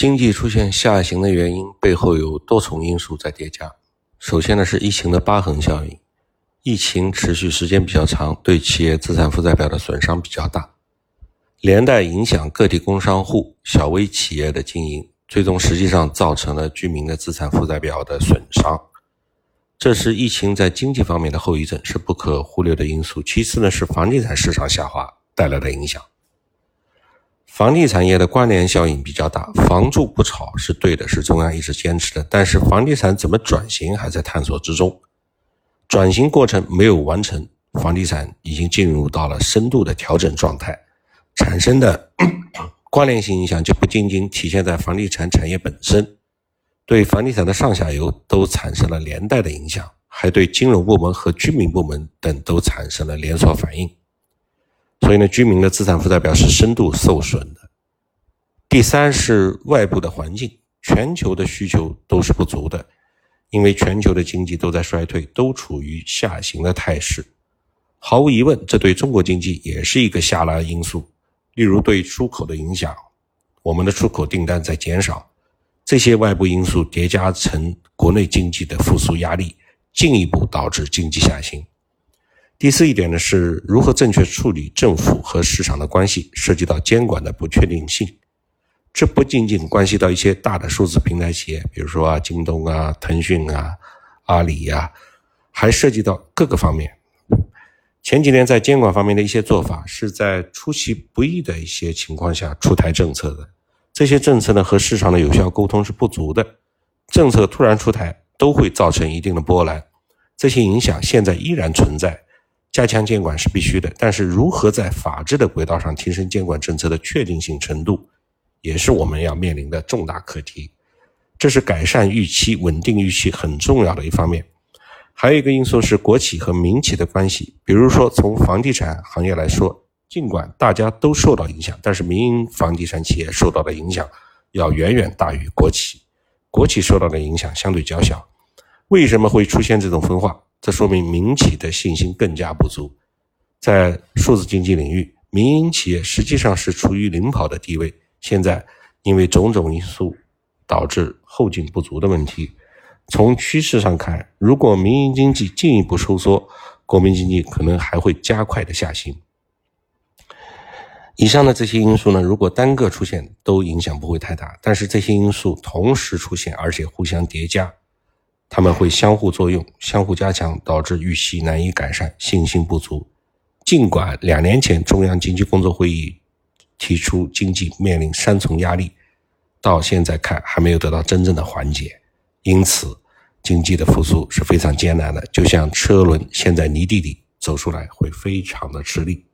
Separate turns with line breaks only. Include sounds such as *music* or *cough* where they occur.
经济出现下行的原因背后有多重因素在叠加。首先呢是疫情的疤痕效应，疫情持续时间比较长，对企业资产负债表的损伤比较大，连带影响个体工商户、小微企业的经营，最终实际上造成了居民的资产负债表的损伤。这是疫情在经济方面的后遗症，是不可忽略的因素。其次呢是房地产市场下滑带来的影响。房地产业的关联效应比较大，房住不炒是对的，是中央一直坚持的。但是房地产怎么转型还在探索之中，转型过程没有完成，房地产已经进入到了深度的调整状态，产生的 *clears throat* 关联性影响就不仅仅体现在房地产产业本身，对房地产的上下游都产生了连带的影响，还对金融部门和居民部门等都产生了连锁反应。所以呢，居民的资产负债表是深度受损的。第三是外部的环境，全球的需求都是不足的，因为全球的经济都在衰退，都处于下行的态势。毫无疑问，这对中国经济也是一个下拉因素。例如对出口的影响，我们的出口订单在减少，这些外部因素叠加成国内经济的复苏压力，进一步导致经济下行。第四一点呢，是如何正确处理政府和市场的关系，涉及到监管的不确定性。这不仅仅关系到一些大的数字平台企业，比如说啊，京东啊、腾讯啊、阿里呀，还涉及到各个方面。前几年在监管方面的一些做法，是在出其不意的一些情况下出台政策的。这些政策呢，和市场的有效沟通是不足的。政策突然出台，都会造成一定的波澜。这些影响现在依然存在。加强监管是必须的，但是如何在法治的轨道上提升监管政策的确定性程度，也是我们要面临的重大课题。这是改善预期、稳定预期很重要的一方面。还有一个因素是国企和民企的关系。比如说，从房地产行业来说，尽管大家都受到影响，但是民营房地产企业受到的影响要远远大于国企，国企受到的影响相对较小。为什么会出现这种分化？这说明民企的信心更加不足，在数字经济领域，民营企业实际上是处于领跑的地位。现在因为种种因素导致后劲不足的问题。从趋势上看，如果民营经济进一步收缩，国民经济可能还会加快的下行。以上的这些因素呢，如果单个出现，都影响不会太大。但是这些因素同时出现，而且互相叠加。他们会相互作用、相互加强，导致预期难以改善、信心不足。尽管两年前中央经济工作会议提出经济面临三重压力，到现在看还没有得到真正的缓解，因此经济的复苏是非常艰难的。就像车轮陷在泥地里，走出来会非常的吃力。